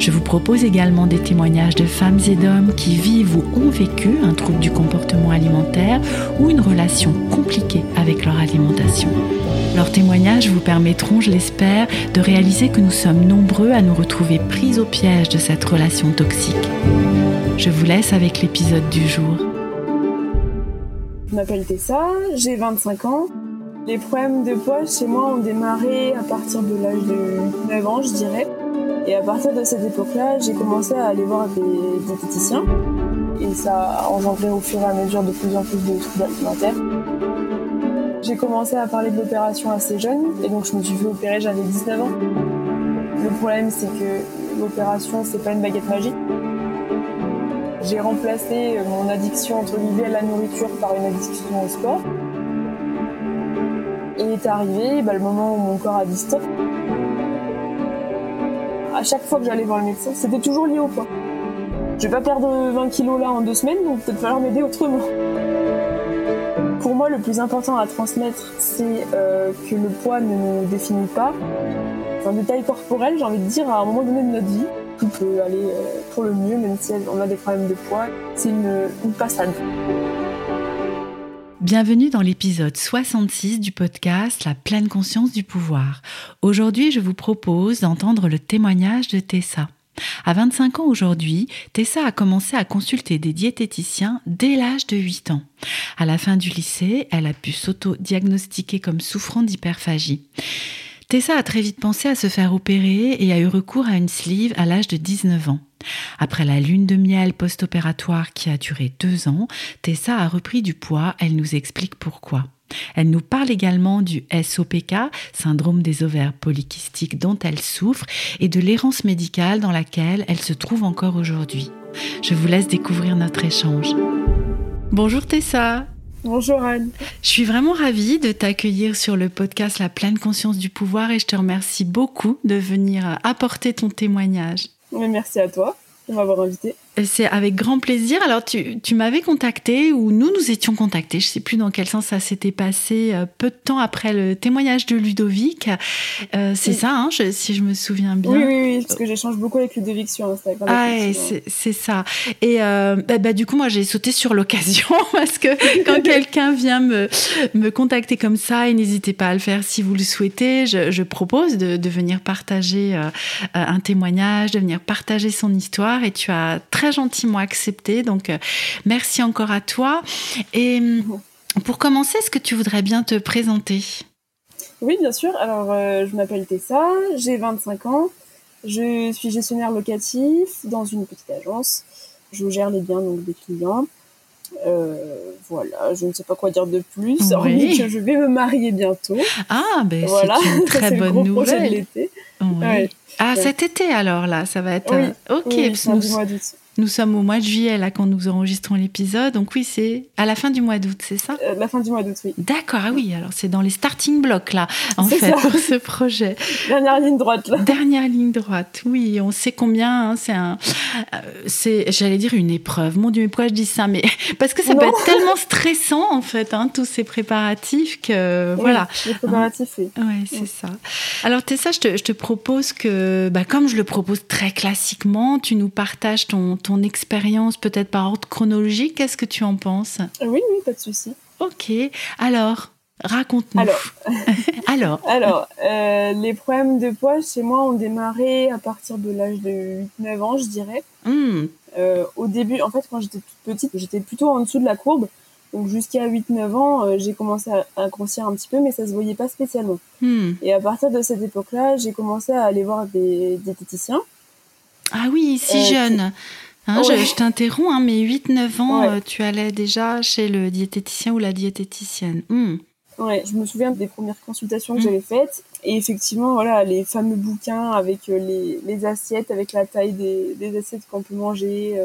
Je vous propose également des témoignages de femmes et d'hommes qui vivent ou ont vécu un trouble du comportement alimentaire ou une relation compliquée avec leur alimentation. Leurs témoignages vous permettront, je l'espère, de réaliser que nous sommes nombreux à nous retrouver pris au piège de cette relation toxique. Je vous laisse avec l'épisode du jour. Je m'appelle Tessa, j'ai 25 ans. Les problèmes de poids chez moi ont démarré à partir de l'âge de 9 ans, je dirais. Et à partir de cette époque-là, j'ai commencé à aller voir des diététiciens. Et ça a engendré au fur et à mesure de plus en plus de troubles alimentaires. J'ai commencé à parler de l'opération assez jeune, et donc je me suis fait opérer, j'avais 19 ans. Le problème, c'est que l'opération, c'est pas une baguette magique. J'ai remplacé mon addiction entre guillemets à la nourriture par une addiction au sport. Et est arrivé bah, le moment où mon corps a dit stop. À chaque fois que j'allais voir le médecin, c'était toujours lié au poids. Je vais pas perdre 20 kilos là en deux semaines, donc peut-être falloir m'aider autrement. Pour moi, le plus important à transmettre, c'est euh, que le poids ne nous définit pas. C'est un détail corporel, j'ai envie de dire, à un moment donné de notre vie tout peut aller euh, pour le mieux, même si on a des problèmes de poids. C'est une, une passade. Bienvenue dans l'épisode 66 du podcast La pleine conscience du pouvoir. Aujourd'hui, je vous propose d'entendre le témoignage de Tessa. À 25 ans aujourd'hui, Tessa a commencé à consulter des diététiciens dès l'âge de 8 ans. À la fin du lycée, elle a pu s'auto-diagnostiquer comme souffrant d'hyperphagie. Tessa a très vite pensé à se faire opérer et a eu recours à une sleeve à l'âge de 19 ans. Après la lune de miel post-opératoire qui a duré deux ans, Tessa a repris du poids, elle nous explique pourquoi. Elle nous parle également du SOPK, syndrome des ovaires polykystiques dont elle souffre, et de l'errance médicale dans laquelle elle se trouve encore aujourd'hui. Je vous laisse découvrir notre échange. Bonjour Tessa Bonjour Anne. Je suis vraiment ravie de t'accueillir sur le podcast La pleine conscience du pouvoir et je te remercie beaucoup de venir apporter ton témoignage. Merci à toi de m'avoir invité. C'est avec grand plaisir. Alors, tu, tu m'avais contacté, ou nous nous étions contactés, je ne sais plus dans quel sens ça s'était passé, euh, peu de temps après le témoignage de Ludovic. Euh, c'est ça, hein, si je me souviens bien. Oui, oui, oui parce que j'échange beaucoup avec Ludovic sur Instagram. Ah, c'est ça. Et euh, bah, bah, du coup, moi, j'ai sauté sur l'occasion, parce que quand quelqu'un vient me, me contacter comme ça, et n'hésitez pas à le faire si vous le souhaitez, je, je propose de, de, venir partager un témoignage, de venir partager son histoire, et tu as très gentiment accepté. Donc, euh, merci encore à toi. Et euh, pour commencer, est-ce que tu voudrais bien te présenter? Oui, bien sûr. Alors, euh, je m'appelle Tessa, j'ai 25 ans. Je suis gestionnaire locatif dans une petite agence. Je gère les biens donc des clients. voilà, je ne sais pas quoi dire de plus. Oui. que je vais me marier bientôt. Ah, ben voilà. c'est une très bonne nouvelle. Ah, cet été alors là, ça va être. ok. Oui, nous... mois d'août. Nous sommes au mois de juillet, là, quand nous enregistrons l'épisode. Donc oui, c'est à la fin du mois d'août, c'est ça? Euh, La fin du mois d'août, oui. D'accord, ah oui, alors c'est dans les starting blocks, là, en fait, pour ce projet. Dernière ligne droite, là. Dernière ligne droite, oui. On sait combien, hein, c'est un... Euh, c'est, j'allais dire une épreuve. Mon Dieu, mais pourquoi je dis ça? Mais parce que ça peut être tellement stressant, en fait, hein, tous ces préparatifs que... voilà. Les préparatifs, oui. Oui, c'est ça. Alors Tessa, je te, je te propose que, bah, comme je le propose très classiquement, tu nous partages ton ton expérience, peut-être par ordre chronologique. Qu'est-ce que tu en penses? Oui, oui, pas de souci. Ok. Alors, raconte-nous. Alors, alors, alors euh, les problèmes de poids chez moi ont démarré à partir de l'âge de 8-9 ans, je dirais. Hmm. Euh, au début, en fait, quand j'étais toute petite, j'étais plutôt en dessous de la courbe. Donc jusqu'à 8-9 ans, euh, j'ai commencé à, grossir un petit peu, mais ça se voyait pas spécialement. Hmm. Et à partir de cette époque-là, j'ai commencé à aller voir des diététiciens. Ah oui, si jeune. Hein, je, t'interromps, hein, mais 8-9 ans, euh, tu allais déjà chez le diététicien ou la diététicienne. Hmm. Ouais, je me souviens des premières consultations que hmm. j'avais faites. et effectivement, voilà, les fameux bouquins avec les, les assiettes, avec la taille des, des assiettes qu'on peut manger,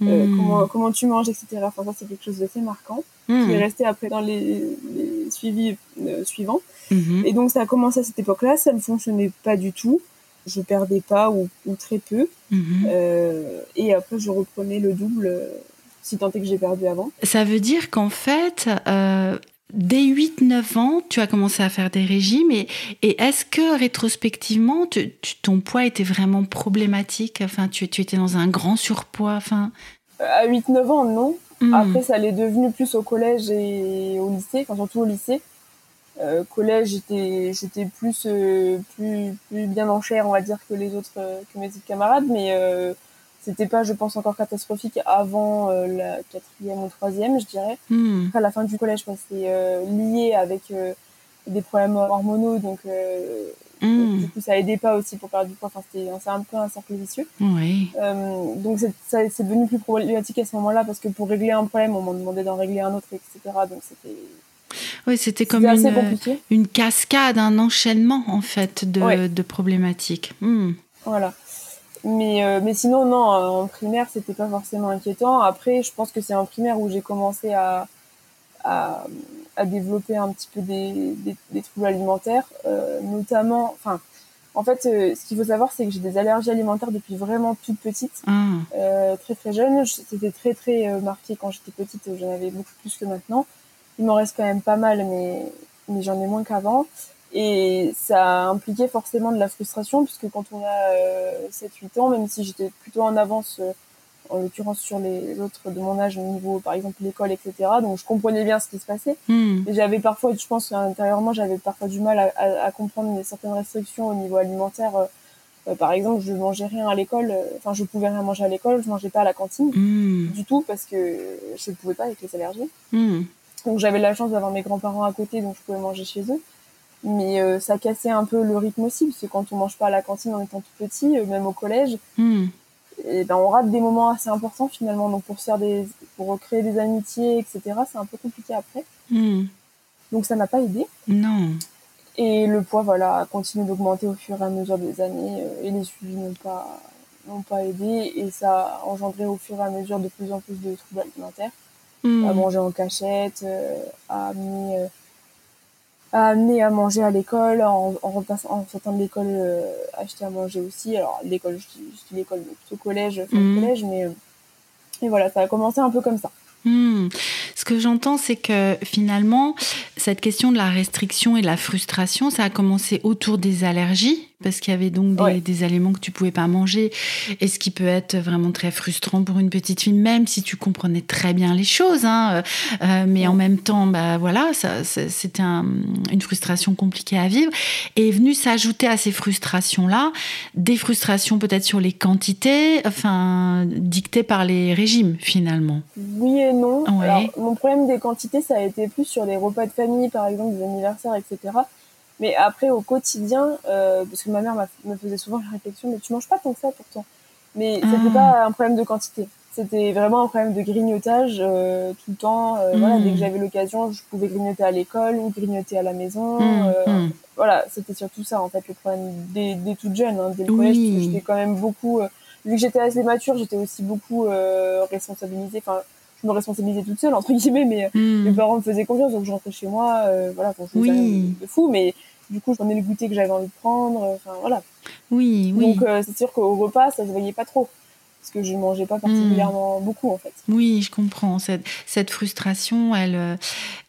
hmm. comment, comment tu manges, etc. Enfin, ça, c'est quelque chose d'assez marquant qui est resté après dans les, les suivis suivants. Hmm. Et donc, ça a commencé à cette époque-là, ça ne fonctionnait pas du tout je perdais pas ou, très peu. Mhm. Euh, et après, je reprenais le double, euh, si tant est que j'ai perdu avant. Ça veut dire qu'en fait, euh, dès 8-9 ans, tu as commencé à faire des régimes. Et, et est-ce que rétrospectivement, ton poids était vraiment problématique? Enfin, tu, tu, étais dans un grand surpoids enfin... À 8-9 ans, non. Hmm. Après, ça l'est devenu plus au collège et au lycée, enfin surtout au lycée. Euh, collège, j'étais j'étais plus euh, plus plus bien en chair, on va dire, que les autres euh, que mes autres camarades, mais euh, c'était pas, je pense, encore catastrophique avant la quatrième ou troisième, je dirais. Hmm. À la fin du collège, c'est lié avec des problèmes hormonaux, donc hmm. du coup ça aidait pas aussi pour perdre du poids. Enfin, c'était c'est un peu un cercle vicieux. Oui. donc c'est c'est devenu plus problématique à ce moment-là parce que pour régler un problème, on m'en demandait d'en régler un autre, etc. Donc c'était oui, c'était comme une, une, cascade, un enchaînement en fait de, de problématiques. Hmm. Voilà. Mais, euh, mais sinon, non, en primaire, c'était pas forcément inquiétant. Après, je pense que c'est en primaire où j'ai commencé à, à, à, développer un petit peu des, des, troubles alimentaires, euh, notamment, enfin, en fait, euh, ce qu'il faut savoir, c'est que j'ai des allergies alimentaires depuis vraiment toute petite, ah. très très jeune. C'était très très marqué quand j'étais petite, j'en avais beaucoup plus que maintenant il m'en reste quand même pas mal, mais, mais j'en ai moins qu'avant. Et ça impliquait forcément de la frustration, puisque quand on a euh, 7-8 ans, même si j'étais plutôt en avance, euh, en l'occurrence sur les autres de mon âge, au niveau par exemple l'école, etc., donc je comprenais bien ce qui se passait. Hmm. Et j'avais parfois, je pense intérieurement, j'avais parfois du mal à, à, à, comprendre certaines restrictions au niveau alimentaire. Euh, par exemple, je mangeais rien à l'école, euh, enfin je pouvais rien manger à l'école, je mangeais pas à la cantine hmm. du tout parce que je ne pouvais pas avec les allergies. Hmm. Donc j'avais la chance d'avoir mes grands-parents à côté, donc je pouvais manger chez eux. Mais euh, ça cassait un peu le rythme aussi, parce que quand on mange pas à la cantine en étant tout petit, euh, même au collège, hmm. et ben on rate des moments assez importants finalement. Donc pour faire des, pour créer des amitiés, etc., c'est un peu compliqué après. Hmm. Donc ça n'a pas aidé. Non. Et le poids, voilà, a continué d'augmenter au fur et à mesure des années, euh, et les suivis n'ont pas n'ont pas aidé, et ça a engendré au fur et à mesure de plus en plus de troubles alimentaires à hmm. manger en cachette, euh, à amener euh, à amener à manger à l'école, en, en, repassant, en sortant de l'école, euh, acheter à manger aussi. Alors, l'école, je dis, l'école, plutôt collège, fin hmm. collège, mais et voilà, ça a commencé un peu comme ça. Hmm. Ce que j'entends, c'est que finalement, cette question de la restriction et de la frustration, ça a commencé autour des allergies, parce qu'il y avait donc des, aliments que tu pouvais pas manger, et ce qui peut être vraiment très frustrant pour une petite fille, même si tu comprenais très bien les choses, hein, euh, euh, mais en même temps, bah voilà, c'était une frustration compliquée à vivre. Et est venu s'ajouter à ces frustrations-là des frustrations peut-être sur les quantités, enfin dictées par les régimes finalement. Oui et non. mon problème des quantités, ça a été plus sur les repas de famille, par exemple des anniversaires, etc mais après, au quotidien, euh, parce que ma mère me faisait souvent la réflexion, mais tu manges pas tant que ça pourtant. Mais c'était ah. pas un problème de quantité. C'était vraiment un problème de grignotage euh, tout le temps. Euh, voilà, dès que hmm. j'avais l'occasion, je pouvais grignoter à l'école ou grignoter à la maison. Hmm, euh, hmm. Voilà, c'était surtout ça en fait le problème des, des toutes jeunes, hein, dès le collège. J'étais quand même beaucoup. Euh, vu que j'étais assez mature, j'étais aussi beaucoup responsabilisée. Enfin, je me responsabilisais toute seule entre guillemets mais hmm. mes parents me faisaient confiance donc je rentrais chez moi euh, voilà quand je oui. de fou mais du coup je prenais le goûter que j'avais envie de prendre enfin voilà oui oui donc euh, c'est sûr qu'au repas ça se voyait pas trop parce que je ne mangeais pas particulièrement beaucoup en fait. Oui, je comprends. Cette, cette frustration, elle, euh,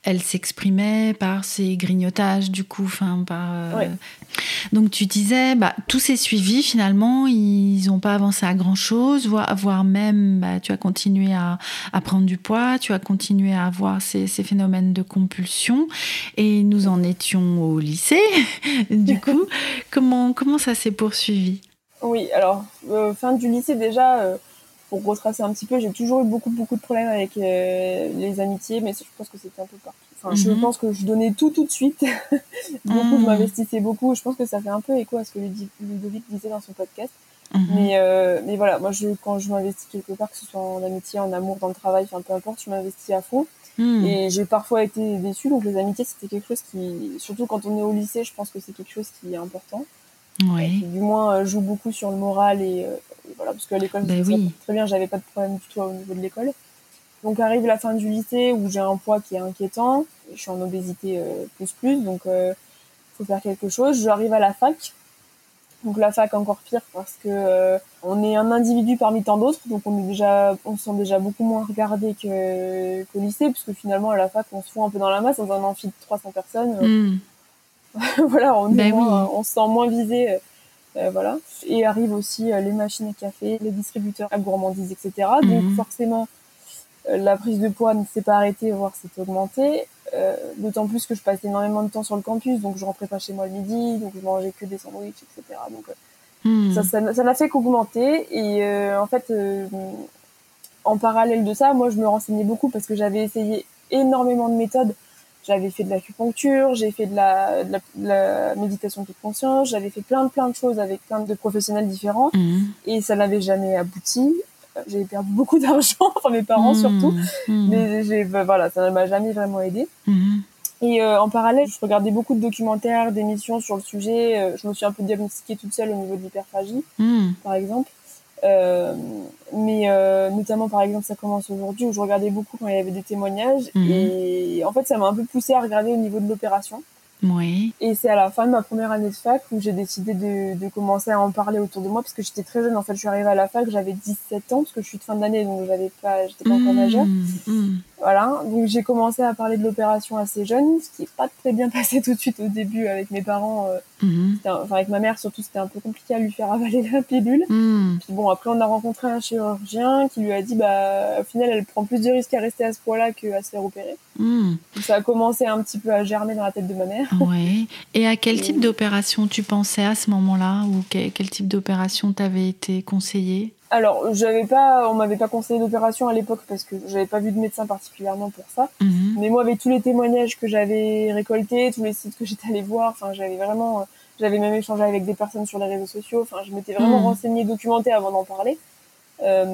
elle s'exprimait par ces grignotages du coup, enfin par. Euh, donc tu disais, bah, tous ces suivis finalement, ils n'ont pas avancé à grand chose, voire, voire même, bah, tu as continué à, à, prendre du poids, tu as continué à avoir ces, ces phénomènes de compulsion, et nous en étions au lycée. du coup, comment comment ça s'est poursuivi? Oui, alors, euh, fin du lycée, déjà, euh, pour retracer un petit peu, j'ai toujours eu beaucoup, beaucoup de problèmes avec euh, les amitiés, mais je pense que c'était un peu partout. Enfin, je mhm. pense que je donnais tout, tout de suite. beaucoup, je mhm. m'investissais beaucoup. Je pense que ça fait un peu écho à ce que Ludovic disait dans son podcast. Mhm. Mais, mais voilà, moi, je, quand je m'investis quelque part, que ce soit en amitié, en amour, dans le travail, enfin, peu importe, je m'investis à fond. Et j'ai parfois été déçue, donc les amitiés, c'était quelque chose qui, surtout quand on est au lycée, je pense que c'est quelque chose qui est important. Oui. du moins, joue beaucoup sur le moral et, voilà, parce qu'à l'école, ben oui. très bien, j'avais pas de problème du tout au niveau de l'école. Donc arrive la fin du lycée où j'ai un poids qui est inquiétant, je suis en obésité plus plus, donc il faut faire quelque chose. J'arrive à la fac, donc la fac encore pire parce que euh, on est un individu parmi tant d'autres, donc on est déjà, on se sent déjà beaucoup moins regardé que qu'au lycée, puisque finalement à la fac on se fout un peu dans la masse dans un amphi de 300 personnes. Hmm. voilà, on, ben on se sent moins visé. Euh, euh, voilà. Et arrivent aussi les machines à café, les distributeurs à gourmandises, etc. Donc hmm. forcément, la prise de poids ne s'est pas arrêtée, voire s'est augmentée. Euh, d'autant plus que je passais énormément de temps sur le campus, donc je rentrais pas chez moi le midi, donc je mangeais que des sandwichs, etc. Donc euh, hmm. ça, ça, n'a fait qu'augmenter. Et euh, en fait, en parallèle de ça, moi je me renseignais beaucoup parce que j'avais essayé énormément de méthodes. J'avais fait de l'acupuncture, j'ai fait de la, de la, méditation de conscience, j'avais fait plein de plein de choses avec plein de professionnels différents hmm. et ça n'avait jamais abouti j'ai perdu beaucoup d'argent, enfin mes parents mmh. surtout, mmh. mais j'ai, bah, voilà, ça ne m'a jamais vraiment aidé. Mmh. Et euh, en parallèle, je regardais beaucoup de documentaires, d'émissions sur le sujet. Euh, je me suis un peu diagnostiquée toute seule au niveau de l'hyperphagie, par exemple. Euh, mais euh, notamment, par exemple, ça commence aujourd'hui où je regardais beaucoup quand il y avait des témoignages. Et en fait, ça m'a un peu poussée à regarder au niveau de l'opération. Oui. Et c'est à la fin de ma première année de fac où j'ai décidé de, de, commencer à en parler autour de moi parce que j'étais très jeune. En fait, je suis arrivée à la fac, j'avais 17 ans parce que je suis de fin d'année, donc j'avais pas, j'étais pas encore majeure. Mmh. Voilà. Donc j'ai commencé à parler de l'opération assez jeune, ce qui est pas très bien passé tout de suite au début avec mes parents. Euh, mmh. Enfin, avec ma mère surtout, c'était un peu compliqué à lui faire avaler la pilule. Puis bon, après on a rencontré un chirurgien qui lui a dit, bah, au final, elle prend plus de risques à rester à ce point-là qu'à se faire opérer. ça a commencé un petit peu à germer dans la tête de ma mère. Oui. Et à quel type d'opération tu pensais à ce moment-là Ou quel, type d'opération t'avait été conseillé? Alors, j'avais pas, on m'avait pas conseillé d'opération à l'époque parce que j'avais pas vu de médecin particulièrement pour ça. Mhm. Mais moi, avec tous les témoignages que j'avais récoltés, tous les sites que j'étais allée voir, enfin, j'avais vraiment, j'avais même échangé avec des personnes sur les réseaux sociaux. Enfin, je m'étais vraiment mhm. renseignée, documentée avant d'en parler. Euh,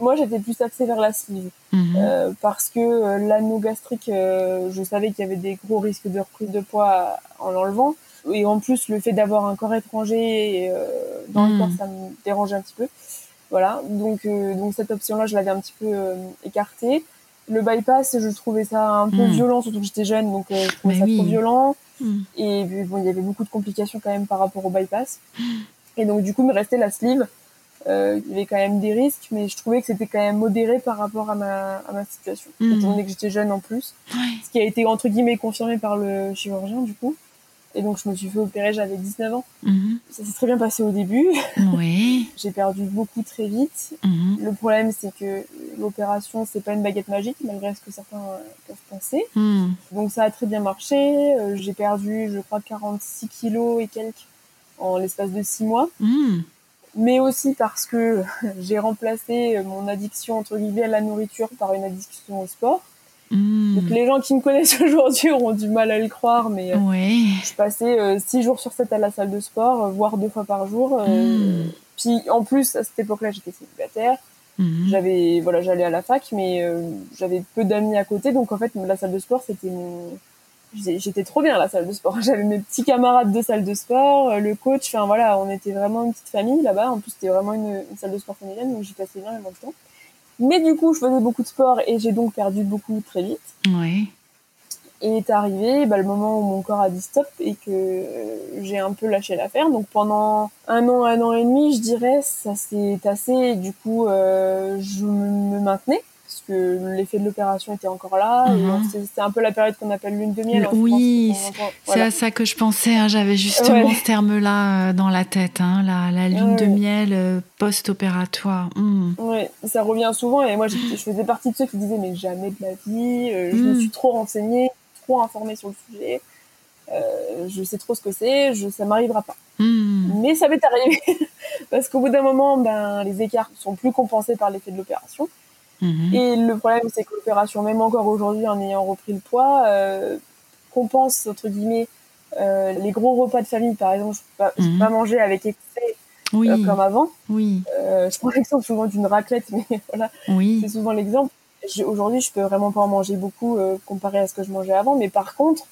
moi, j'étais plus axée vers la sleeve mhm. euh, parce que euh, l'anneau gastrique, euh, je savais qu'il y avait des gros risques de reprise de poids en l'enlevant. Et en plus, le fait d'avoir un corps étranger euh, dans le corps, ça me dérangeait un petit peu. Voilà, donc donc cette option-là, je l'avais un petit peu écartée. Le bypass, je trouvais ça un peu mhm. violent, surtout que j'étais jeune, donc je trouvais ça trop violent. Mhm. Et bon, il y avait beaucoup de complications quand même par rapport au bypass. Et donc du coup, il me restait la sleeve euh, il y avait quand même des risques, mais je trouvais que c'était quand même modéré par rapport à ma, à ma situation, mmh. étant donné que j'étais jeune en plus. Ce qui a été entre guillemets confirmé par le chirurgien du coup. Et donc je me suis fait opérer, j'avais 19 ans. Mhm. Ça s'est très bien passé au début. Oui. J'ai perdu beaucoup très vite. Mhm. Le problème c'est que l'opération c'est pas une baguette magique malgré ce que certains euh, peuvent penser. Mhm. Donc ça a très bien marché. Euh, j'ai perdu je crois 46 kilos et quelques en l'espace de 6 mois mais aussi parce que j'ai remplacé mon addiction entre guillemets à la nourriture par une addiction au sport. Mmh. Donc les gens qui me connaissent aujourd'hui auront du mal à le croire, mais euh, je passais euh, six jours sur 7 à la salle de sport, euh, voire deux fois par jour. Mmh. Puis en plus à cette époque-là, j'étais célibataire. Mmh. J'avais voilà, j'allais à la fac, mais j'avais peu d'amis à côté, donc en fait la salle de sport c'était mon j'étais trop bien à la salle de sport. J'avais mes petits camarades de salle de sport, le coach, enfin voilà, on était vraiment une petite famille là-bas. En plus, c'était vraiment une, salle de sport familiale, donc j'y passais bien le temps. Mais du coup, je faisais beaucoup de sport et j'ai donc perdu beaucoup très vite. Oui. Et est arrivé bah, le moment où mon corps a dit stop et que j'ai un peu lâché l'affaire. Donc pendant un an, un an et demi, je dirais, ça s'est tassé et du coup, euh, je me maintenais que l'effet de l'opération était encore là. Mhm. C'est un peu la période qu'on appelle lune de miel. Hein, oui, c'est à ça que je pensais. Hein. J'avais justement ce terme-là euh, dans la tête, hein, la, la, lune de miel euh, post-opératoire. Hmm. Oui, ça revient souvent. Et moi, je, faisais partie de ceux qui disaient mais jamais de la vie. Euh, je me hmm. suis trop renseignée, trop informée sur le sujet. je sais trop ce que c'est, ça m'arrivera pas. Hmm. Mais ça m'est arrivé parce qu'au bout d'un moment, ben, les écarts sont plus compensés par l'effet de l'opération. Mhm. Et le problème, c'est que l'opération, même encore aujourd'hui, en ayant repris le poids, euh, compense, entre guillemets, euh, les gros repas de famille. Par exemple, je ne peux, mhm. pas manger avec excès euh, comme avant. Oui. je prends l'exemple souvent d'une raclette, mais voilà, oui. c'est souvent l'exemple. aujourd'hui, je peux vraiment pas en manger beaucoup comparé à ce que je mangeais avant. Mais par contre,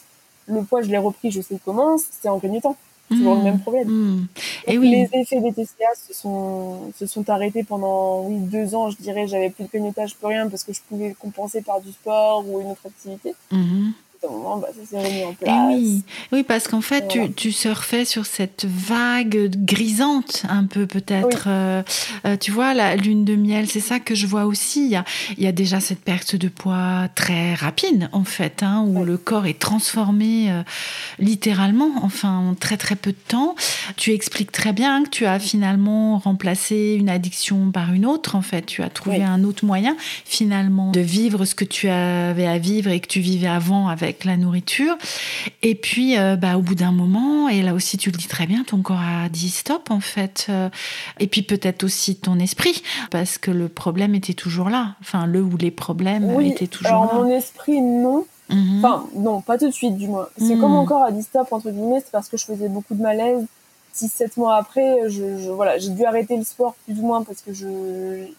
le poids, je l'ai repris, je sais comment, c'est en grignotant. C'est toujours le même problème. Mmh. Et oui. Les effets des TCA se sont, se sont arrêtés pendant oui, deux ans, je dirais. J'avais plus de grignotage, plus rien, parce que je pouvais compenser par du sport ou une autre activité. Mmh moment, bah, ça s'est remis en place. oui. oui, parce qu'en fait, tu, tu, surfais sur cette vague grisante, un peu peut-être. Euh, euh, tu vois, la lune de miel, c'est ça que je vois aussi. Il y a, il y a déjà cette perte de poids très rapide, en fait, hein, où le corps est transformé euh, littéralement, enfin, en très très peu de temps. Tu expliques très bien que tu as finalement remplacé une addiction par une autre, en fait. Tu as trouvé un autre moyen, finalement, de vivre ce que tu avais à vivre et que tu vivais avant avec la nourriture. Et puis, euh, bah, au bout d'un moment, et là aussi tu le dis très bien, ton corps a dit stop en fait. Euh, et puis peut-être aussi ton esprit, parce que le problème était toujours là. Enfin, le ou les problèmes étaient toujours alors, Mon esprit, non. Mhm. Enfin, non, pas tout de suite du moins. C'est mhm. comme mon corps a dit stop, entre guillemets, c'est parce que je faisais beaucoup de malaise. 6-7 mois après, je, voilà, j'ai dû arrêter le sport plus ou moins parce que je,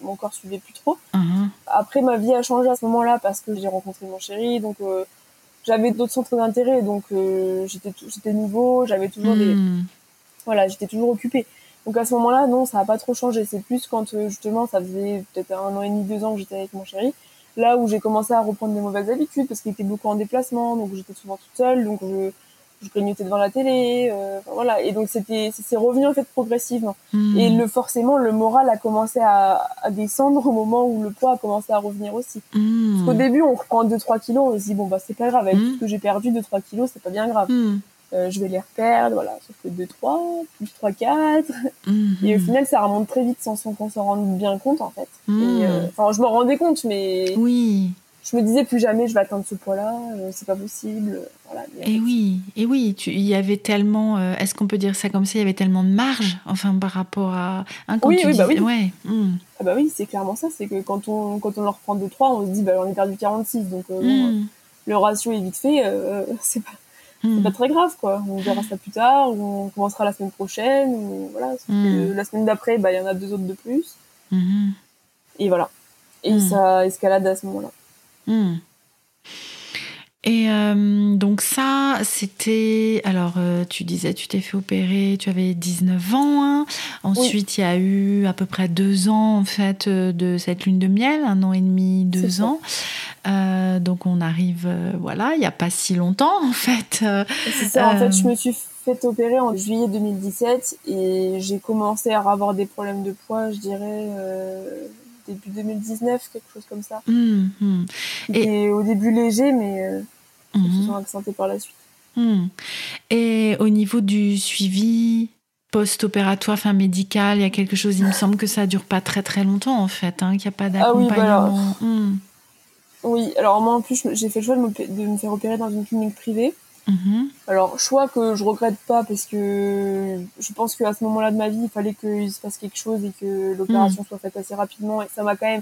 mon corps suivait plus trop. Mhm. Après, ma vie a changé à ce moment-là parce que j'ai rencontré mon chéri, donc euh, j'avais d'autres centres d'intérêt, donc euh, j'étais j'étais nouveau, j'avais toujours des hmm. voilà, j'étais toujours occupée. Donc à ce moment-là, non, ça n'a pas trop changé. C'est plus quand euh, justement, ça faisait peut-être un an et demi, deux ans que j'étais avec mon chéri, là où j'ai commencé à reprendre des mauvaises habitudes parce qu'il était beaucoup en déplacement, donc j'étais souvent toute seule, donc je je grignotais devant la télé, euh, voilà. Et donc c'était, c'est revenu en fait progressivement. Hmm. Et le forcément, le moral a commencé à, à, descendre au moment où le poids a commencé à revenir aussi. Hmm. Parce qu'au début, on reprend 2-3 kilos, on se dit bon bah c'est pas grave, avec hmm. tout ce que j'ai perdu 2-3 kilos, c'est pas bien grave. Euh, je vais les reperdre, voilà. Sauf que 2-3, plus 3-4. Et au final, ça remonte très vite sans, qu'on s'en rende bien compte en fait. Euh, enfin, je m'en rendais compte, mais. Oui je me disais plus jamais je vais atteindre ce poids-là, euh, c'est pas possible. Voilà, et oui, et oui, il y avait tellement, euh, est-ce qu'on peut dire ça comme ça, il y avait tellement de marge, enfin par rapport à un oui, oui, bah oui. ouais. Hmm. Ah bah oui, c'est clairement ça, c'est que quand on quand on leur reprend 2 3, on se dit bah j'en ai perdu 46 donc euh, hmm. le ratio est vite fait, c'est pas hmm. pas très grave quoi. On verra ça plus tard, ou on commencera la semaine prochaine ou voilà, la semaine d'après bah il y en a deux autres de plus. Et voilà. Et ça escalade à ce moment-là. Hmm. Et euh, donc ça, c'était... Alors, euh, tu disais, tu t'es fait opérer, tu avais 19 ans. Hein. Ensuite, il y a eu à peu près deux ans, en fait, euh, de cette lune de miel, un an et demi, deux ans. donc, on arrive, voilà, il n'y a pas si longtemps, en fait. C'est ça, en fait, je me suis fait opérer en juillet 2017 et j'ai commencé à avoir des problèmes de poids, je dirais début 2019, quelque chose comme ça. Mmh, mmh. Et au début léger, mais euh, se sont accentés par la suite. Mmh. Et au niveau du suivi post-opératoire, enfin médical, il y a quelque chose, il me semble que ça dure pas très très longtemps en fait, hein, qu'il n'y a pas d'accompagnement. Ah oui, mmh. oui, alors moi en plus j'ai fait le choix de me, de me faire opérer dans une clinique privée. Mhm. Alors, choix que je regrette pas parce que je pense qu'à ce moment-là de ma vie, il fallait qu'il se passe quelque chose et que l'opération mhm. soit faite assez rapidement. Et ça m'a quand même,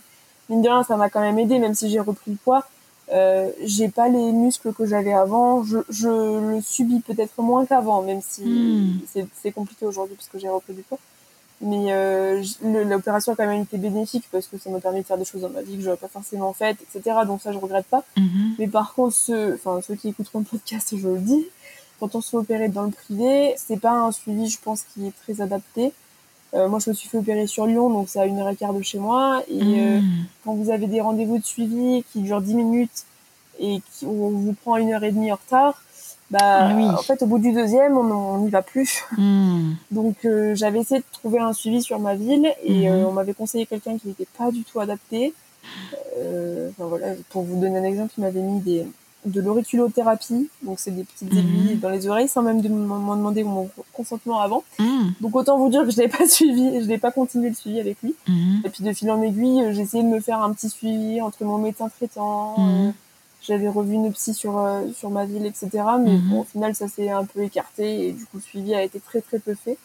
mine de rien, ça m'a quand même aidé, même si j'ai repris le poids. Euh, j'ai pas les muscles que j'avais avant. Je, je le subis peut-être moins qu'avant, même si mhm. c'est compliqué aujourd'hui parce que j'ai repris du poids. Mais euh, l'opération a quand même été bénéfique parce que ça m'a permis de faire des choses dans ma vie que j'aurais pas forcément faites, etc. Donc ça, je regrette pas. Mhm. Mais par contre, ceux, enfin, ceux qui écouteront le podcast, je le dis, quand on se fait opérer dans le privé, c'est pas un suivi, je pense, qui est très adapté. Euh, moi, je me suis fait opérer sur Lyon, donc c'est à une heure et quart de chez moi. Et euh, mhm. quand vous avez des rendez-vous de suivi qui durent 10 minutes et qui, on vous prend une heure et demie en retard, bah, ah en fait, au bout du deuxième, on n'y va plus. Hmm. Donc, euh, j'avais essayé de trouver un suivi sur ma ville et hmm. euh, on m'avait conseillé quelqu'un qui n'était pas du tout adapté. Euh, enfin, voilà, pour vous donner un exemple, il m'avait mis des, de l'auriculothérapie, donc c'est des petites aiguilles hmm. dans les oreilles sans même m'en demander mon consentement avant. Donc autant vous dire que je l'ai pas suivi, je n'ai pas continué le suivi avec lui. Et puis de fil en aiguille, j'ai essayé de me faire un petit suivi entre mon médecin traitant, j'avais revu une psy sur euh, sur ma ville, etc. Mais mhm. au final, ça s'est un peu écarté et du coup, le suivi a été très très peu fait.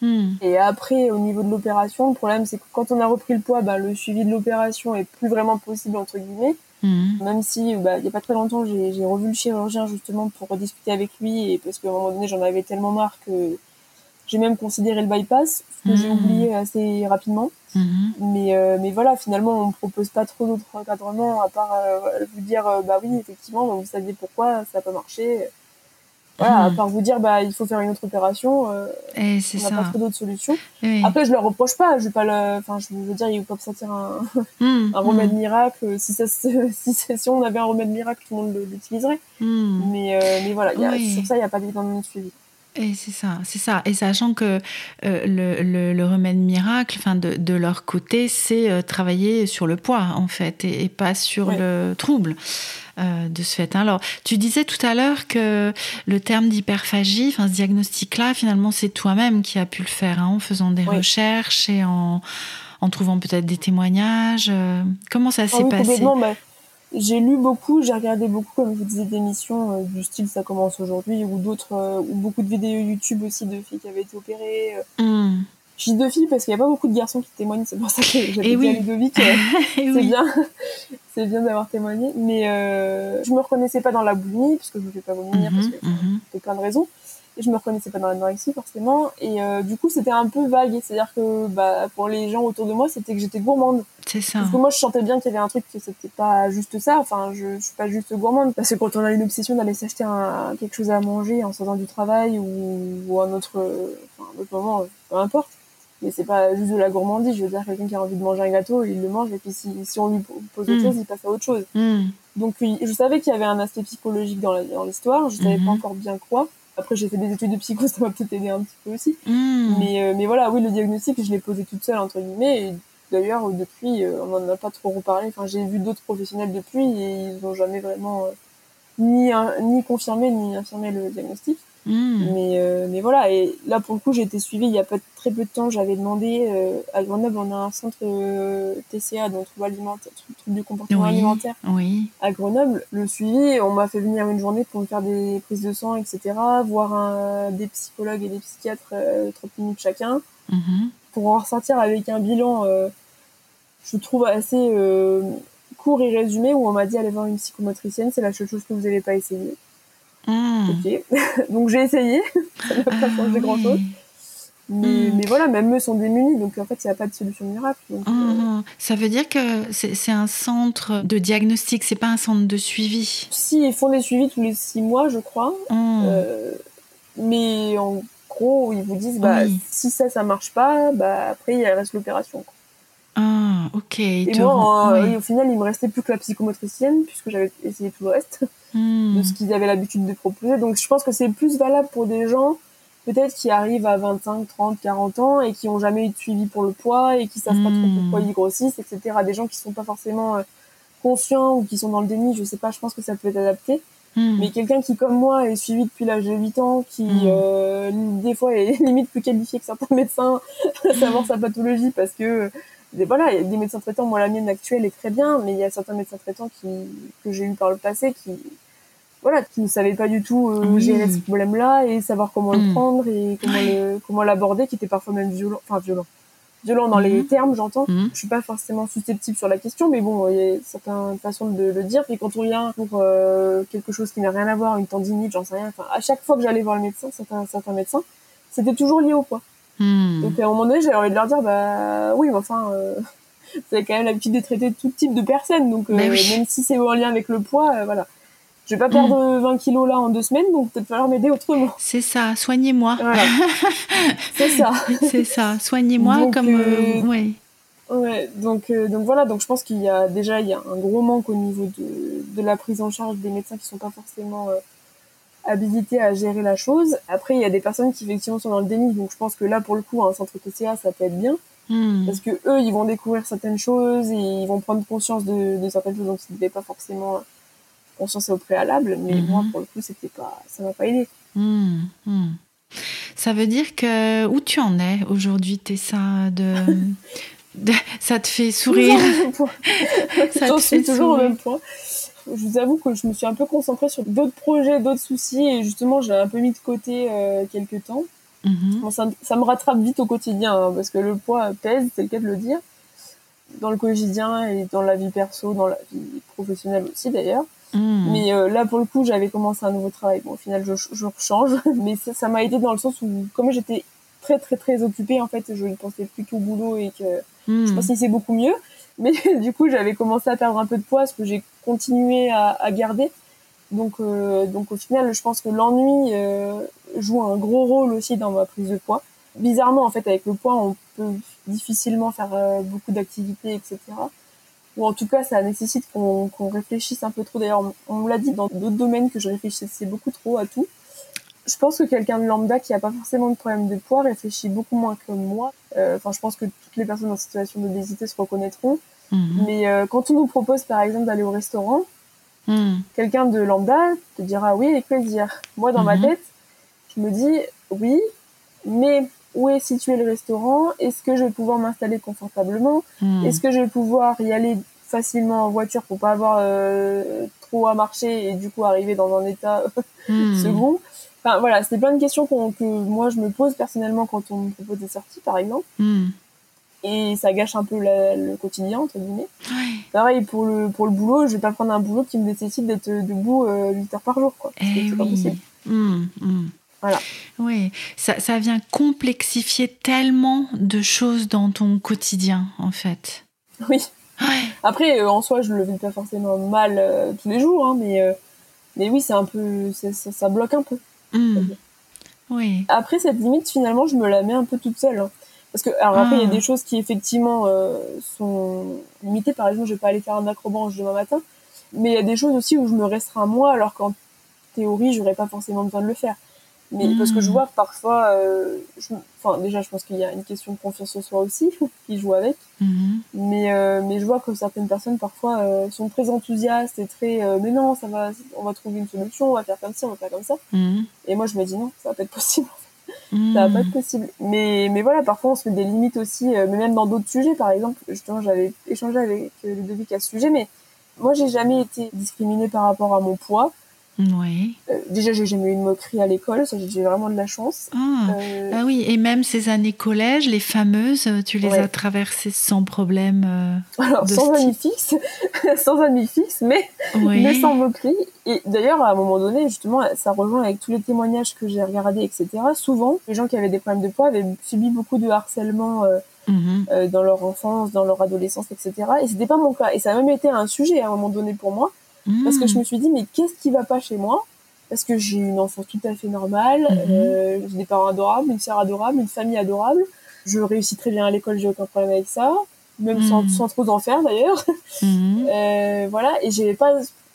Hmm. Et après, au niveau de l'opération, le problème, c'est que quand on a repris le poids, bah, le suivi de l'opération est plus vraiment possible entre guillemets. Hmm. Même si, bah, il y a pas très longtemps, j'ai, revu le chirurgien justement pour rediscuter avec lui et parce qu'à un moment donné, j'en avais tellement marre que J'ai même considéré le bypass, ce que j'ai Mhm. oublié assez rapidement. Mhm. Mais, euh, mais voilà, finalement, on ne propose pas trop d'autres encadrements à part euh, vous dire, euh, bah oui, effectivement, vous saviez pourquoi, ça n'a pas marché. Voilà, à Mhm. part vous dire, bah il faut faire une autre opération, euh, Et on n'a pas trop d'autres solutions. Oui. Après, je leur reproche pas, je vais pas le, enfin, je veux dire, ils peuvent sortir un, un remède miracle. Si ça, si, si on avait un remède miracle, tout le monde l'utiliserait. Mais, euh, mais voilà, il y a- Oui. sur ça, il n'y a pas d'énormément de suivi. Et c'est ça, c'est ça. Et sachant que euh, le, le- le remède miracle, enfin de, de leur côté, c'est euh, travailler sur le poids en fait, et, et pas sur Ouais. le trouble euh, de ce fait. Alors, tu disais tout à l'heure que le terme d'hyperphagie, enfin ce diagnostic-là, finalement, c'est toi-même qui as pu le faire hein, en faisant des recherches et en, en trouvant peut-être des témoignages. euh, comment ça Ah s'est oui, passé? complètement. bah, j'ai lu beaucoup, j'ai regardé beaucoup, comme je vous disais, d'émissions euh, du style Ça commence aujourd'hui ou d'autres, euh, ou beaucoup de vidéos YouTube aussi de filles qui avaient été opérées. Hum. Je dis de filles parce qu'il n'y a pas beaucoup de garçons qui témoignent, c'est pour ça que j'avais Eh dit oui. à Ludovic. Eh c'est oui. bien, c'est bien d'avoir témoigné. Mais je me reconnaissais pas dans la boulimie, parce que je ne fais pas vomir, parce Mhm, que pour plein de raisons. Et je me reconnaissais pas dans l'anorexie, forcément. Et euh, du coup, c'était un peu vague. C'est-à-dire que bah, pour les gens autour de moi, c'était que j'étais gourmande. C'est ça. Parce que moi, je sentais bien qu'il y avait un truc que c'était pas juste ça. Enfin, je, je suis pas juste gourmande. Parce que quand on a une obsession d'aller s'acheter un, quelque chose à manger en sortant du travail ou, ou un autre, euh, enfin, un autre moment, euh, peu importe. Mais c'est pas juste de la gourmandise. Je veux dire, quelqu'un qui a envie de manger un gâteau, il le mange. Et puis si, si on lui pose autre Mm. chose, il passe à autre chose. Hum. Donc oui, je savais qu'il y avait un aspect psychologique dans l'histoire. Je savais Mhm. pas encore bien quoi. Après, j'ai fait des études de psycho, ça m'a peut-être aidé un petit peu aussi. Hum. Mais, euh, mais voilà, oui, le diagnostic, je l'ai posé toute seule, entre guillemets. Et d'ailleurs, depuis, euh, on n'en a pas trop reparlé. Enfin, j'ai vu d'autres professionnels depuis et ils n'ont jamais vraiment euh, ni, un- ni confirmé ni infirmé le diagnostic. Hum. Mais, euh, mais voilà, et là, pour le coup, j'ai été suivie il y a pas très peu de temps. J'avais demandé euh, à Grenoble, on a un centre euh, TCA, donc trouble alimentaire, trouble du comportement Oui. alimentaire Oui. à Grenoble. Le suivi, on m'a fait venir une journée pour me faire des prises de sang, etc. Voir un, des psychologues et des psychiatres euh, 30 minutes chacun Mhm. pour en ressortir avec un bilan, euh, je trouve assez euh, court et résumé, où on m'a dit allez voir une psychomotricienne, c'est la seule chose que vous n'allez pas essayer. Hum. Ok, donc j'ai essayé, ça n'a pas Ah, changé oui. grand chose. Mais, Mm. mais voilà, même eux sont démunis, donc en fait, il n'y a pas de solution miracle. Donc, euh. Ça veut dire que c'est un centre de diagnostic, c'est pas un centre de suivi? si ils font des suivis tous les six mois, je crois. Euh, mais en gros, ils vous disent, bah, Oui. si ça, ça marche pas, bah, après, il reste l'opération. Ok. Et te moi, oui. et au final, il me restait plus que la psychomotricienne, puisque j'avais essayé tout le reste Mhm. de ce qu'ils avaient l'habitude de proposer. Donc, je pense que c'est plus valable pour des gens, peut-être, qui arrivent à 25, 30, 40 ans et qui ont jamais eu de suivi pour le poids et qui savent pas trop Mm. pourquoi ils grossissent, etc. Des gens qui sont pas forcément euh, conscients ou qui sont dans le déni, je sais pas, je pense que ça peut être adapté. Mhm. Mais quelqu'un qui, comme moi, est suivi depuis l'âge de 8 ans, qui, Mm. euh, des fois, est limite plus qualifié que certains médecins à savoir sa pathologie parce que, des, voilà, il y a des médecins traitants, moi, la mienne actuelle est très bien, mais il y a certains médecins traitants qui, que j'ai eu par le passé qui, voilà, qui ne savaient pas du tout euh, Oui. gérer ce problème-là et savoir comment le Mm. prendre et comment le, comment l'aborder, qui était parfois même violent, enfin, violent. Violent dans les Mhm. termes, j'entends. Mhm. Je suis pas forcément susceptible sur la question, mais bon, il y a certaines façons de le dire. Et quand on vient pour euh, quelque chose qui n'a rien à voir, une tendinite, j'en sais rien. Enfin, à chaque fois que j'allais voir le médecin, certains, certains médecins, c'était toujours lié au poids. Donc à un moment donné, j'avais envie de leur dire, bah oui, mais enfin, euh, vous avez quand même l'habitude de traiter tout type de personnes, donc euh, oui. même si c'est en lien avec le poids, euh, voilà. Je vais pas perdre 20 kilos là en deux semaines, donc peut-être falloir m'aider autrement. C'est ça, soignez-moi. Voilà, c'est ça. C'est ça, soignez-moi comme. euh, ouais. Ouais, donc, euh, donc voilà, donc je pense qu'il y a déjà il y a un gros manque au niveau de, de la prise en charge des médecins qui sont pas forcément euh, habilités à gérer la chose. Après, il y a des personnes qui effectivement sont dans le déni, donc je pense que là pour le coup, un centre TCA, ça peut être bien, Mhm. parce que eux, ils vont découvrir certaines choses et ils vont prendre conscience de, de certaines choses dont ils n'avaient pas forcément conscience au préalable. Mais Mhm. moi, pour le coup, c'était pas, ça m'a pas aidé. Mhm. Ça veut dire que où tu en es aujourd'hui, Tessa de... de- Ça te fait sourire? Ça te fait toujours au sourire? même point. Je vous avoue que je me suis un peu concentrée sur d'autres projets, d'autres soucis, et justement, j'ai un peu mis de côté euh, quelques temps. Mhm. Bon, ça, ça me rattrape vite au quotidien, hein, parce que le poids pèse, c'est le cas de le dire, dans le quotidien et dans la vie perso, dans la vie professionnelle aussi d'ailleurs. Mhm. Mais euh, là, pour le coup, j'avais commencé un nouveau travail. Bon, au final, je, je change, mais ça m'a aidé dans le sens où, comme j'étais très très très occupée en fait, je ne pensais plus qu'au boulot et que Hmm. je pense que c'est beaucoup mieux. Mais du coup, j'avais commencé à perdre un peu de poids, ce que j'ai continué à, garder. Donc, euh, donc au final, je pense que l'ennui euh, joue un gros rôle aussi dans ma prise de poids. Bizarrement, en fait, avec le poids, on peut difficilement faire euh, beaucoup d'activités, etc. Ou en tout cas, ça nécessite qu'on qu'on réfléchisse un peu trop. D'ailleurs, on, me l'a dit dans d'autres domaines que je réfléchissais beaucoup trop à tout. Je pense que quelqu'un de lambda qui n'a pas forcément de problème de poids réfléchit beaucoup moins que moi. Enfin, je pense que toutes les personnes en situation d'obésité se reconnaîtront. Mhm. Mais euh, quand on nous propose, par exemple, d'aller au restaurant, Mhm. quelqu'un de lambda te dira oui avec plaisir. Moi, dans ma Mhm. tête, je me dis oui, mais où est situé le restaurant? Est-ce que je vais pouvoir m'installer confortablement? Est-ce que je vais pouvoir y aller facilement en voiture pour pas avoir euh, trop à marcher et du coup arriver dans un état second? Enfin voilà, c'est plein de questions que moi je me pose personnellement quand on me propose des sorties par exemple. Et ça gâche un peu la- le quotidien entre guillemets. Pareil pour le pour le boulot, je vais pas prendre un boulot qui me nécessite d'être debout euh, 8 heures par jour quoi. Que Eh c'est pas oui. possible. Mm, mm. Voilà. Oui, ça, ça vient complexifier tellement de choses dans ton quotidien, en fait. Oui. Ouais. Après euh, en soi, je le vis pas forcément mal euh, tous les jours hein, mais euh, mais oui, c'est un peu ça, ça, bloque un peu. Mm. Oui. Après cette limite finalement, je me la mets un peu toute seule. hein. Parce que alors après il y a Ah. des choses qui effectivement euh, sont limitées par exemple, je vais pas aller faire un acrobranche demain matin, mais il y a des choses aussi où je me restreins moi alors qu'en théorie, j'aurais pas forcément besoin de le faire. Mais Mm. parce que je vois que parfois euh, je- enfin déjà je pense qu'il y a une question de confiance en soi aussi qui joue avec. Mhm. Mais, euh, mais je vois que certaines personnes parfois euh, sont très enthousiastes et très euh, mais non ça va on va trouver une solution on va faire comme ça on va faire comme ça et moi je me dis non ça va pas être possible Ça va pas être possible. Mais mais voilà parfois on se met des limites aussi euh, mais même dans d'autres sujets. Par exemple justement j'avais échangé avec euh, Ludovic à ce sujet mais moi j'ai jamais été discriminée par rapport à mon poids Oui. Euh, déjà j'ai jamais eu une moquerie à l'école ça j'ai vraiment de la chance Ah. Euh, Ah oui, et même ces années collège, les fameuses, tu les Ouais. as traversées sans problème. euh, alors de sans style. amis fixes sans amis fixes mais Oui. mais sans moquerie. Et d'ailleurs, à un moment donné, justement, ça rejoint avec tous les témoignages que j'ai regardés, etc. Souvent, les gens qui avaient des problèmes de poids avaient subi beaucoup de harcèlement euh, Mhm. euh, dans leur enfance, dans leur adolescence, etc. Et c'était pas mon cas. Et ça a même été un sujet à un moment donné pour moi, parce que je me suis dit, mais qu'est-ce qui va pas chez moi? Parce que j'ai une enfance tout à fait normale, Mhm. euh, j'ai des parents adorables, une sœur adorable, une famille adorable. Je réussis très bien à l'école, j'ai aucun problème avec ça, même sans, sans trop en faire d'ailleurs. Mhm. Euh, voilà, et j'avais pas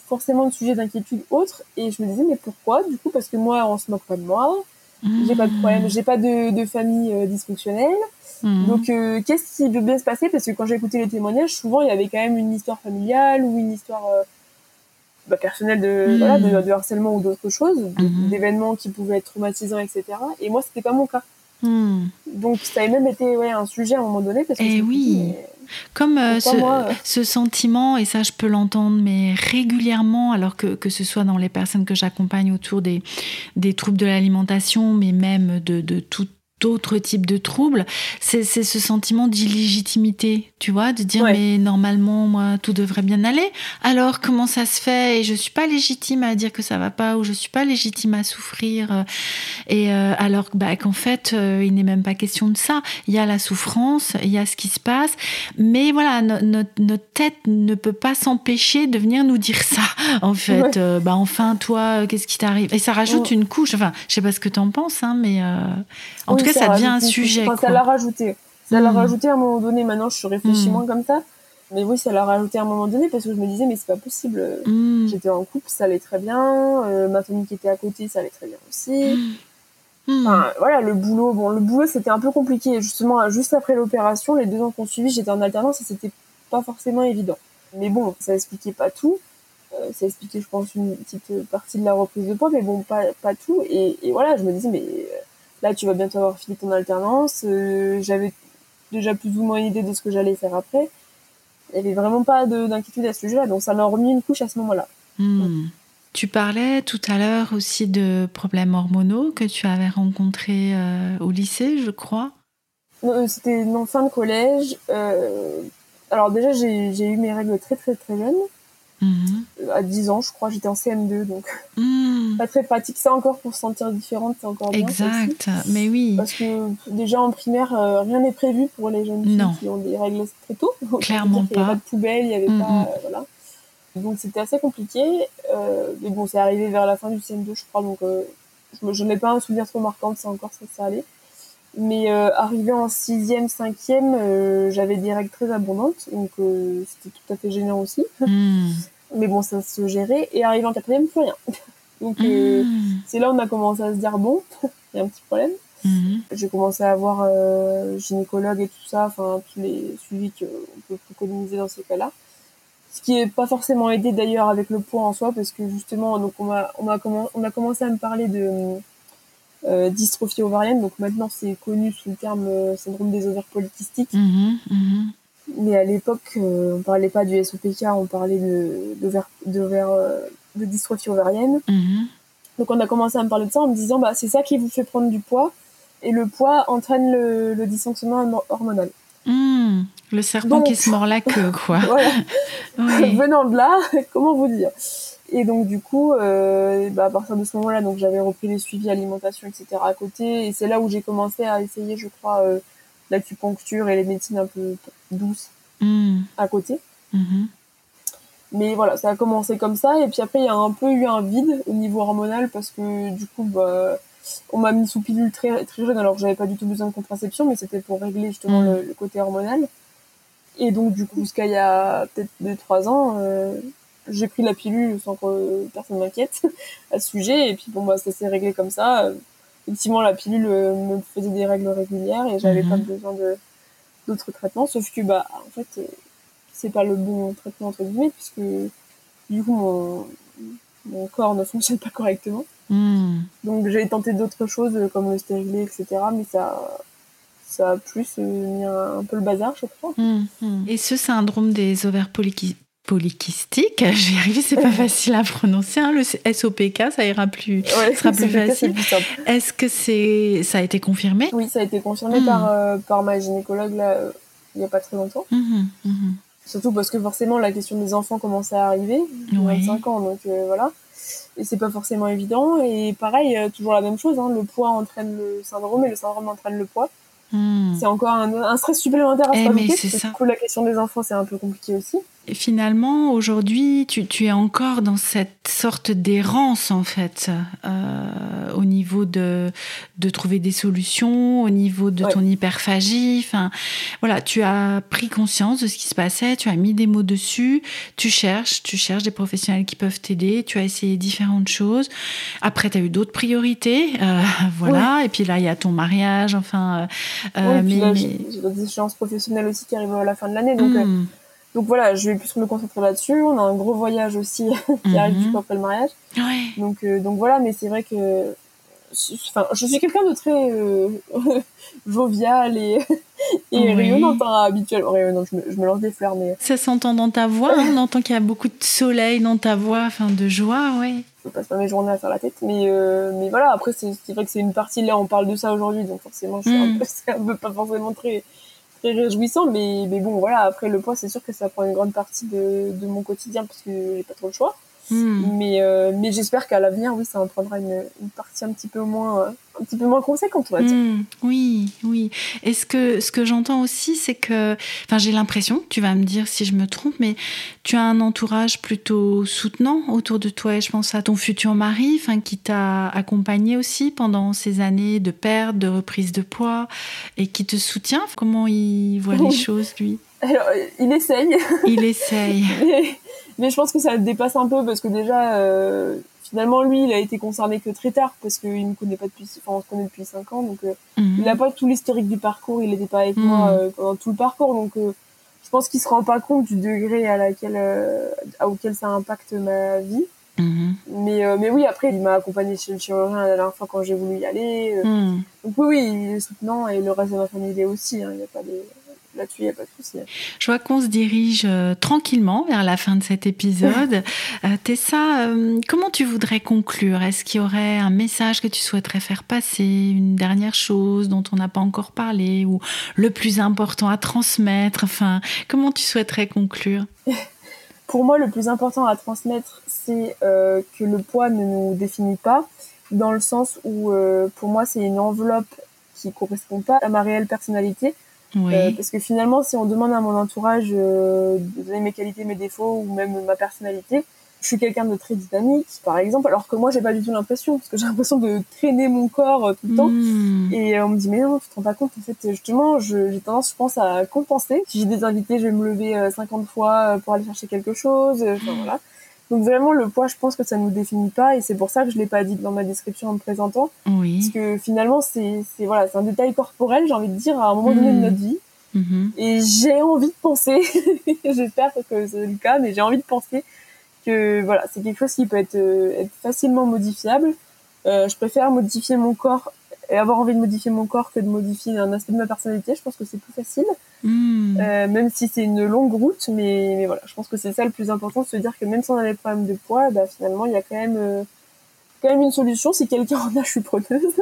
forcément de sujet d'inquiétude autre. Et je me disais, mais pourquoi? Du coup, parce que moi, on se moque pas de moi, j'ai pas de problème, j'ai pas de, de famille euh, dysfonctionnelle. Donc, euh, qu'est-ce qui veut bien se passer? Parce que quand j'ai écouté les témoignages, souvent, il y avait quand même une histoire familiale ou une histoire bah, personnelle de, voilà, de, de harcèlement ou d'autres choses, Mhm. d'événements qui pouvaient être traumatisants, etc. Et moi, c'était pas mon cas. Mhm. Donc, ça a même été ouais, un sujet à un moment donné. Parce que Eh oui. dit, mais Comme euh, pourquoi ce, moi, euh, ce sentiment, et ça je peux l'entendre, mais régulièrement, alors que, que ce soit dans les personnes que j'accompagne autour des, des troubles de l'alimentation, mais même de, de tout autre type de troubles, c'est ce sentiment d'illégitimité, tu vois, de dire Ouais. mais normalement moi tout devrait bien aller. Alors comment ça se fait? Et je suis pas légitime à dire que ça va pas ou je suis pas légitime à souffrir et euh, alors bah, qu'en fait euh, il n'est même pas question de ça. Il y a la souffrance, il y a ce qui se passe, mais voilà, no- notre, notre tête ne peut pas s'empêcher de venir nous dire ça. En fait, Ouais. Euh, bah enfin, toi, qu'est-ce qui t'arrive? Et ça rajoute Ouais. une couche. Enfin, je sais pas ce que t'en penses, hein, mais en Oui, tout cas, ça, devient un sujet. couche. Enfin, quoi. ça l'a rajouté. Ça l'a rajouté à un moment donné. Maintenant, je réfléchis Mm. moins comme ça. Mais oui, ça l'a rajouté à un moment donné parce que je me disais, mais c'est pas possible. Mm. J'étais en couple, ça allait très bien. euh, ma famille qui était à côté, ça allait très bien aussi. Enfin, voilà, le boulot. Bon, le boulot, c'était un peu compliqué. Justement, juste après l'opération, les deux ans qu'on suivi, j'étais en alternance et c'était pas forcément évident. Mais bon, ça expliquait pas tout. Euh, ça expliquait, je pense, une petite partie de la reprise de poids, mais bon, pas, pas tout. Et, et voilà, je me disais, mais euh, là, tu vas bientôt avoir fini ton alternance. euh, J'avais déjà plus ou moins une idée de ce que j'allais faire après. Il y avait vraiment pas de- d'inquiétude à ce sujet-là, donc ça m'a remis une couche à ce moment-là. Hmm. Tu parlais tout à l'heure aussi de problèmes hormonaux que tu avais rencontrés euh, au lycée, je crois. Non, euh, C'était en fin de collège. euh, alors déjà, j'ai eu mes règles très très très jeune. Mhm. à 10 ans, je crois, j'étais en CM2, donc Hmm. pas très pratique. Ça encore pour se sentir différente, c'est encore bien. Exact, mais oui. Parce que déjà en primaire, euh, rien n'est prévu pour les jeunes filles qui ont des règles très tôt. Clairement pas. Il n'y avait pas de poubelle, il n'y avait pas. Euh, voilà. Donc c'était assez compliqué. Euh, mais bon, c'est arrivé vers la fin du CM2, je crois. Donc je, n'ai pas un souvenir trop marquant de ça encore, ça, ça allait. Mais arrivé en sixième, cinquième, j'avais des règles très abondantes, donc c'était tout à fait gênant aussi. Mais bon, ça se gérait. Et arrivé en quatrième, plus rien. Donc euh, hmm. c'est là où on a commencé à se dire bon, il y a un petit problème. Hmm. J'ai commencé à voir euh, gynécologue et tout ça, enfin tous les suivis qu'on peut préconiser dans ces cas-là. Ce qui n'est pas forcément aidé d'ailleurs avec le poids en soi, parce que justement, donc on a, on a, on a commencé à me parler de euh, dystrophie ovarienne. Donc maintenant, c'est connu sous le terme euh, syndrome des ovaires polykystiques. Hmm, mais à l'époque, euh, on parlait pas du SOPK, on parlait de, de, de, euh, de dystrophie ovarienne. Mhm. Donc on a commencé à me parler de ça en me disant bah c'est ça qui vous fait prendre du poids et le poids entraîne le, le dysfonctionnement hormonal. Hmm. le serpent qui se mord la queue quoi. Venant de là, comment vous dire? Et donc du coup, euh, bah, à partir de ce moment-là, donc j'avais repris les suivis alimentation etc à côté et c'est là où j'ai commencé à essayer, je crois. Euh, l'acupuncture et les médecines un peu douces hmm. à côté. Mhm. Mais voilà, ça a commencé comme ça. Et puis après, il y a un peu eu un vide au niveau hormonal parce que du coup, bah, on m'a mis sous pilule très, très jeune alors que j'avais pas du tout besoin de contraception, mais c'était pour régler justement hmm. le, côté hormonal. Et donc, du coup, jusqu'à il y a peut-être 2-3 ans, euh, j'ai pris la pilule sans que personne m'inquiète à ce sujet. Et puis, bon, bah, ça s'est réglé comme ça effectivement la pilule euh, me faisait des règles régulières et j'avais pas mhm. besoin de d'autres traitements sauf que bah en fait euh, c'est pas le bon traitement entre guillemets puisque du coup mon, mon corps ne fonctionne pas correctement hmm. donc j'ai tenté d'autres choses euh, comme le stérilet etc mais ça ça a plus mis un, peu le bazar je crois hmm, hmm. et ce syndrome des ovaires polykystiques polykystique. Je vais y arriver, c'est pas facile à prononcer. Hein. Le SOPK, ça ira plus, sera plus facile. Est-ce que c'est, ça a été confirmé? Oui, ça a été confirmé hmm. par, euh, par ma gynécologue là, euh, il y a pas très longtemps. Mmh, mmh. Surtout parce que forcément la question des enfants commence à arriver. Oui. 25 ans, donc euh, voilà. Et c'est pas forcément évident. Et pareil, toujours la même chose. Hein. le poids entraîne le syndrome et le syndrome entraîne le poids. Hmm. C'est encore un, stress supplémentaire à se eh, Du coup, la question des enfants, c'est un peu compliqué aussi finalement, aujourd'hui, tu, tu, es encore dans cette sorte d'errance, en fait, euh, au niveau de, de trouver des solutions, au niveau de ton hyperphagie. Enfin, voilà, tu as pris conscience de ce qui se passait, tu as mis des mots dessus, tu cherches, tu cherches des professionnels qui peuvent t'aider, tu as essayé différentes choses. Après, tu as eu d'autres priorités, euh, voilà. Et puis là, il y a ton mariage, enfin. Euh, oui, mais, j'ai des échéances professionnelles aussi qui arrivent à la fin de l'année, donc. Hmm. Donc voilà, je vais plus me concentrer là-dessus. On a un gros voyage aussi qui arrive du coup après le mariage. Ouais. Donc, euh, donc voilà, mais c'est vrai que enfin, je suis quelqu'un de très euh, jovial et, et oui. rayonnante hein, habituellement. Rayonnante, je me, je me, lance des fleurs, mais... Ça s'entend dans ta voix, hein, on entend qu'il y a beaucoup de soleil dans ta voix, enfin de joie, ouais. Je passe pas mes journées à faire la tête, mais, euh, mais voilà, après c'est vrai que c'est une partie, là on parle de ça aujourd'hui, donc forcément c'est un, mm. un, peu pas forcément très très réjouissant, mais, mais bon, voilà, après le poids, c'est sûr que ça prend une grande partie de, de mon quotidien parce que j'ai pas trop le choix. Hmm. Mais, euh, mais j'espère qu'à l'avenir, oui, ça en prendra une, une, partie un petit peu moins, euh, un petit peu moins conséquente, on va dire. Hmm. Oui, oui. Et ce que, ce que j'entends aussi, c'est que, enfin, j'ai l'impression, tu vas me dire si je me trompe, mais tu as un entourage plutôt soutenant autour de toi. Et je pense à ton futur mari, enfin, qui t'a accompagné aussi pendant ces années de perte, de reprise de poids, et qui te soutient. Comment il voit les choses, lui? Alors, il essaye. Il essaye. Mais je pense que ça dépasse un peu parce que déjà, euh, finalement, lui, il a été concerné que très tard parce qu'il me connaît pas depuis, enfin, on se connaît depuis 5 ans, donc euh, mhm. il n'a pas tout l'historique du parcours, il n'était pas avec moi mhm. euh, pendant tout le parcours, donc euh, je pense qu'il se rend pas compte du degré à laquelle, euh, à auquel ça impacte ma vie. Mhm. Mais, mais oui, après, il m'a accompagné chez le chirurgien la dernière fois quand j'ai voulu y aller. Donc oui, oui, il est soutenant et le reste de ma famille est aussi. Hein, il n'y a pas de là-dessus, il n'y a pas de souci. Je vois qu'on se dirige euh, tranquillement vers la fin de cet épisode. euh, Tessa, euh, comment tu voudrais conclure? Est-ce qu'il y aurait un message que tu souhaiterais faire passer, une dernière chose dont on n'a pas encore parlé, ou le plus important à transmettre? Enfin, comment tu souhaiterais conclure? Pour moi, le plus important à transmettre, c'est que le poids ne nous définit pas, dans le sens où, pour moi, c'est une enveloppe qui correspond pas à ma réelle personnalité. Oui. Euh, parce que finalement, si on demande à mon entourage euh, de donner mes qualités, mes défauts ou même ma personnalité, je suis quelqu'un de très dynamique, par exemple, alors que moi, j'ai pas du tout l'impression, parce que j'ai l'impression de traîner mon corps euh, tout le temps. Mmh. Et euh, on me dit, mais non, tu te rends pas compte, en fait, justement, je- j'ai tendance, je pense, à compenser. Si j'ai des invités, je vais me lever euh, 50 fois euh, pour aller chercher quelque chose. euh, Enfin, voilà. Donc vraiment, le poids, je pense que ça nous définit pas, et c'est pour ça que je l'ai pas dit dans ma description en me présentant. Parce que finalement, c'est voilà, c'est un détail corporel, j'ai envie de dire, à un moment donné de Mm. notre vie. Mhm. Et j'ai envie de penser, j'espère que c'est le cas, mais j'ai envie de penser que voilà, c'est quelque chose qui peut être, euh, être facilement modifiable. Euh, je préfère modifier mon corps et avoir envie de modifier mon corps que de modifier un aspect de ma personnalité. Je pense que c'est plus facile, Mmh. euh, même si c'est une longue route. Mais, mais voilà, je pense que c'est ça le plus important, de se dire que même si on a des problèmes de poids, bah, finalement, il y a quand même, euh, quand même une solution. Si quelqu'un en a, je suis preneuse.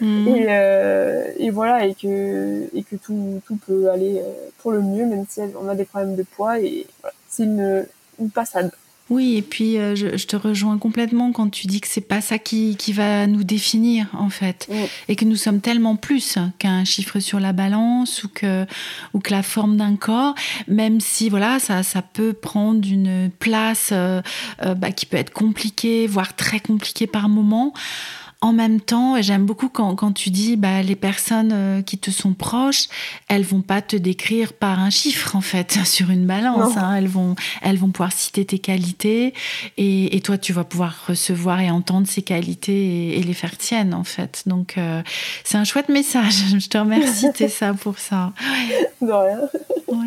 Mmh. Et, euh, et voilà, et que, et que tout, tout peut aller euh, pour le mieux, même si on a des problèmes de poids. Et voilà, c'est une, une passade. Oui, et puis euh, je, je te rejoins complètement quand tu dis que c'est pas ça qui, qui va nous définir en fait, Mm. et que nous sommes tellement plus qu'un chiffre sur la balance ou que ou que la forme d'un corps, même si voilà ça ça peut prendre une place euh, euh, bah, qui peut être compliquée, voire très compliquée par moment. En même temps, et j'aime beaucoup quand, quand tu dis bah, les personnes euh, qui te sont proches, elles vont pas te décrire par un chiffre en fait sur une balance. Hein. Elles vont elles vont pouvoir citer tes qualités et, et toi tu vas pouvoir recevoir et entendre ces qualités et, et les faire tiennes en fait. Donc euh, c'est un chouette message. Je te remercie Tessa pour ça. De rien. Ouais.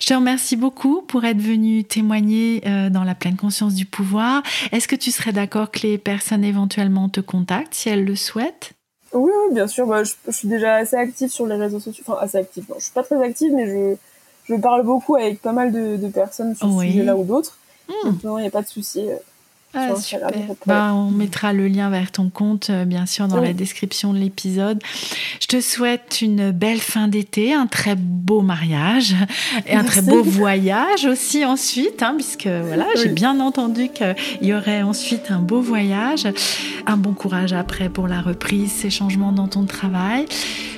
Je te remercie beaucoup pour être venu témoigner euh, dans la pleine conscience du pouvoir. Est-ce que tu serais d'accord que les personnes éventuellement te contactent si elles le souhaitent Oui, oui, bien sûr. Bah, je, je suis déjà assez active sur les réseaux sociaux. Enfin, assez active. Non, je suis pas très active, mais je, je parle beaucoup avec pas mal de, de personnes sur Oui. ce sujet-là ou d'autres. Hmm. Donc, non, il n'y a pas de souci. Ah, super. Bah, on mettra le lien vers ton compte, euh, bien sûr, dans Oui. la description de l'épisode. Je te souhaite une belle fin d'été, un très beau mariage et un très beau voyage aussi ensuite, hein, puisque voilà, j'ai bien entendu qu'il y aurait ensuite un beau voyage. Un bon courage après pour la reprise, ces changements dans ton travail.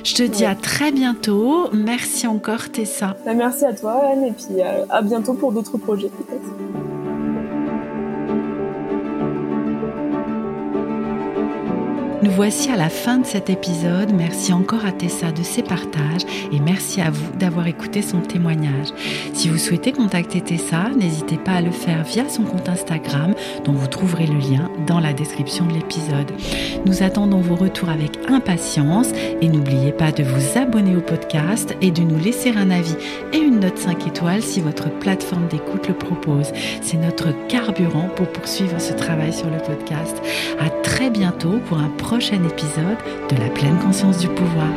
Je te dis à très bientôt. Merci encore, Tessa. Bah, merci à toi, Anne, et puis euh, à bientôt pour d'autres projets, peut-être. Nous voici à la fin de cet épisode. Merci encore à Tessa de ses partages et merci à vous d'avoir écouté son témoignage. Si vous souhaitez contacter Tessa, n'hésitez pas à le faire via son compte Instagram dont vous trouverez le lien dans la description de l'épisode. Nous attendons vos retours avec impatience et n'oubliez pas de vous abonner au podcast et de nous laisser un avis et une note 5 étoiles si votre plateforme d'écoute le propose. C'est notre carburant pour poursuivre ce travail sur le podcast. À très bientôt pour un épisode de la pleine conscience du pouvoir.